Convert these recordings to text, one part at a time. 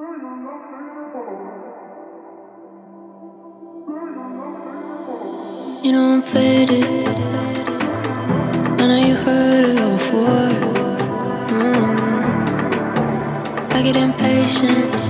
You know I'm faded. I know you heard it all before. Mm. I get impatient.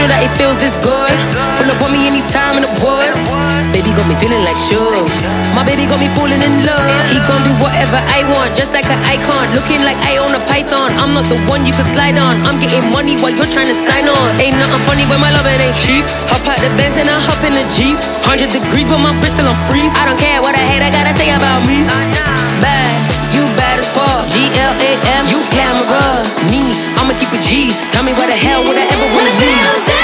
know that it feels this good. Pull up on me anytime in the woods. Baby got me feeling like sure. My baby got me falling in love. He gon' do whatever I want, just like an icon. Looking like I own a python. I'm not the one you can slide on. I'm getting money while you're trying to sign on. Ain't nothing funny when my love ain't cheap. Hop out the Benz and I hop in the Jeep. 100 degrees, but my Bristol on freeze. I don't care what I hate, I gotta say about me. Bad, you bad as fuck. G L A M, you camera. Me keep it G. Tell me why the hell would I ever wanna be?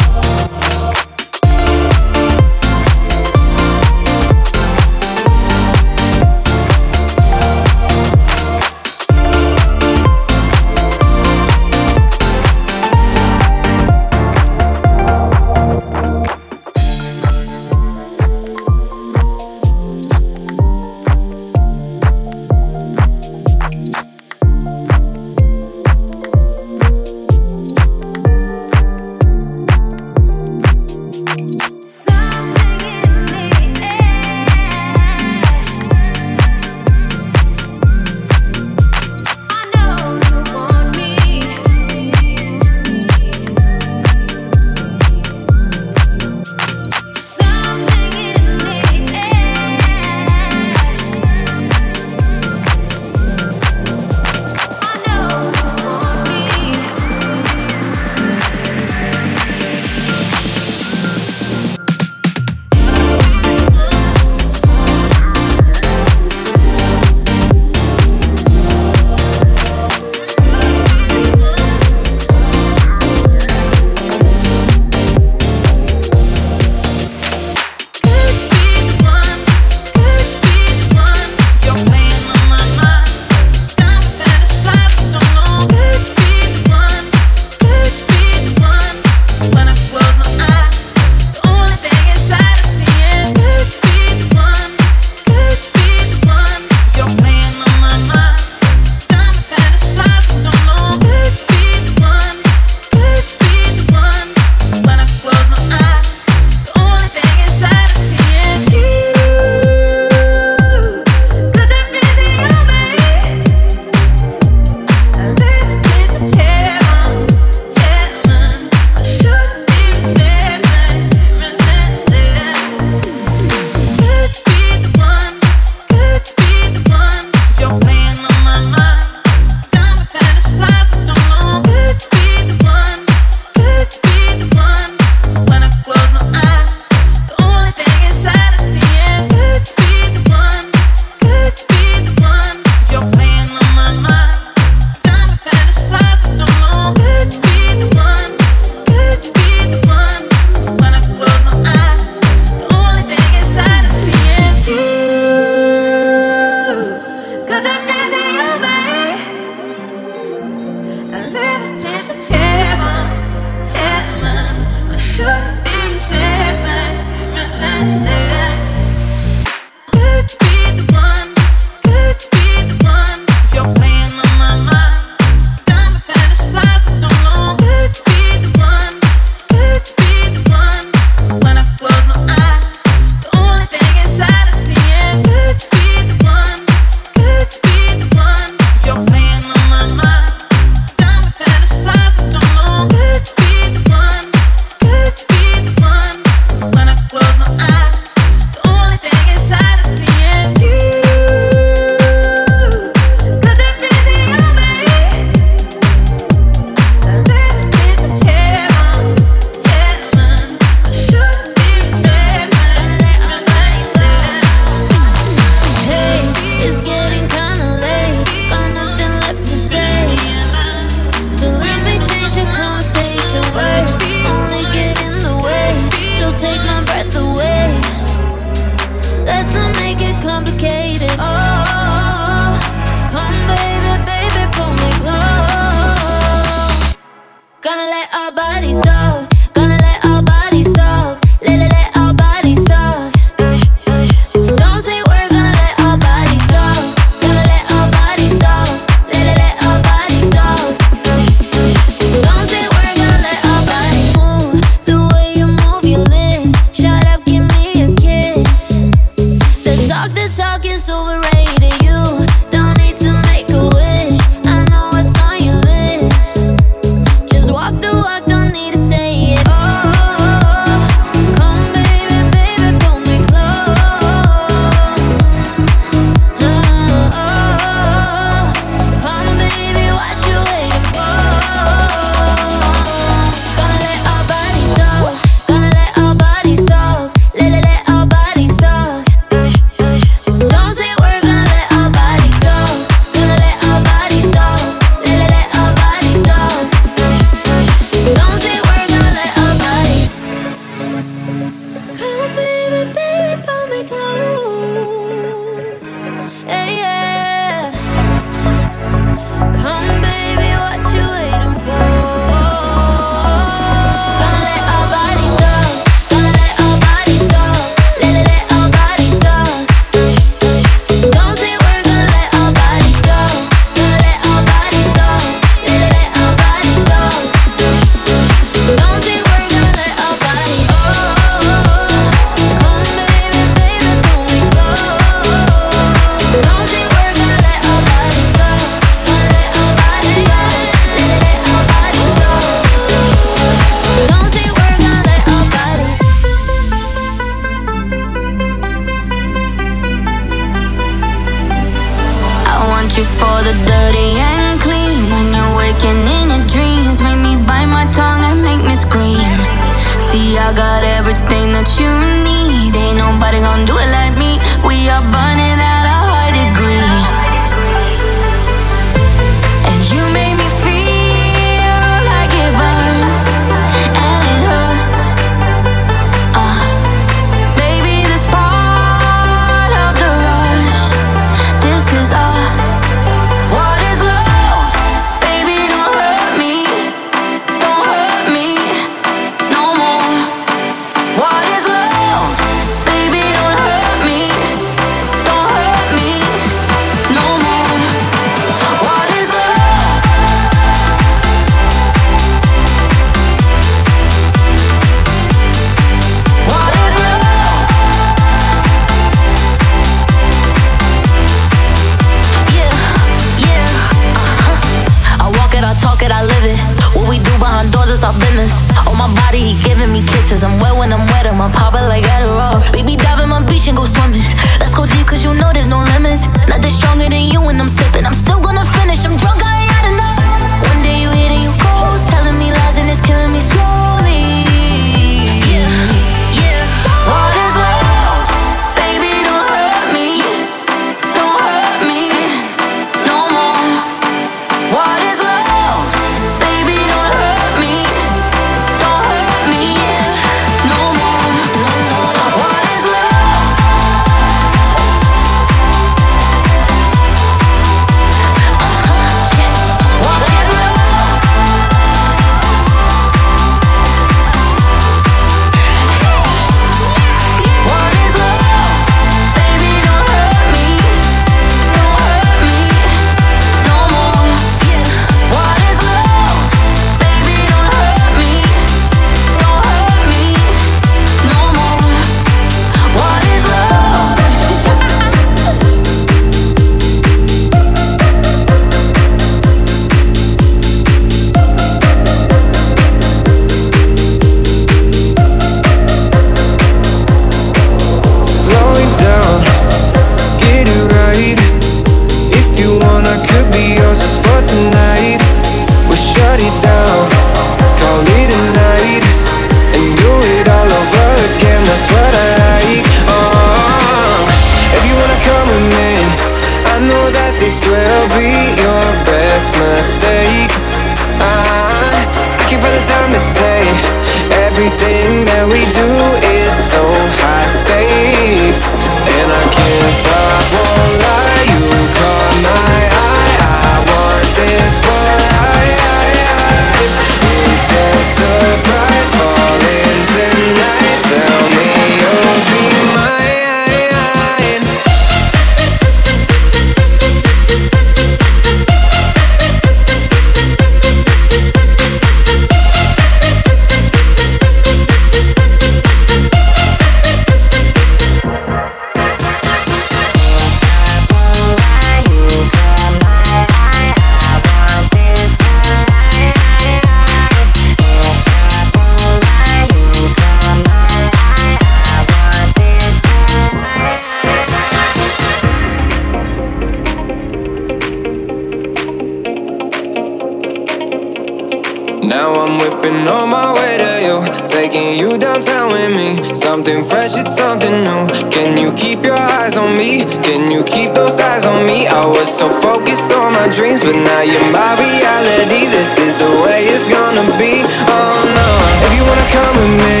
This is the way it's gonna be. Oh no, if you wanna come with me,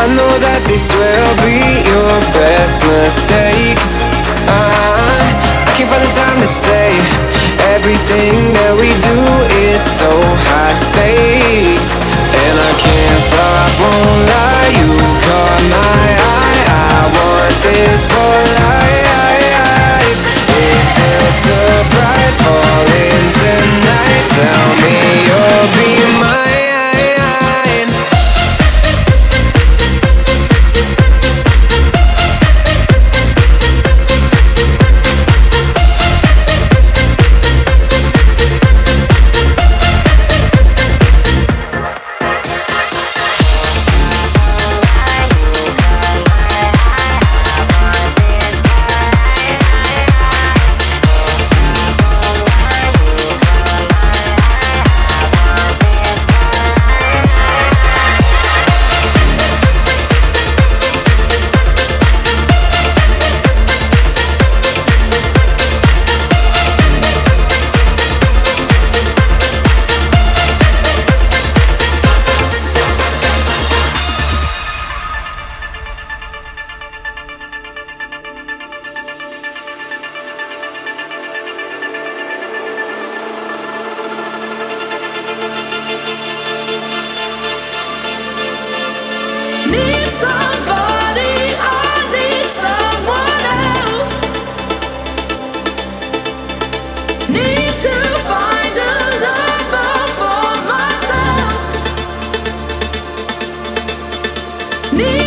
I know that this will be your best mistake. I, I can't find the time to say everything that we do is so high stakes, and I can't stop, won't lie. You caught my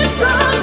Need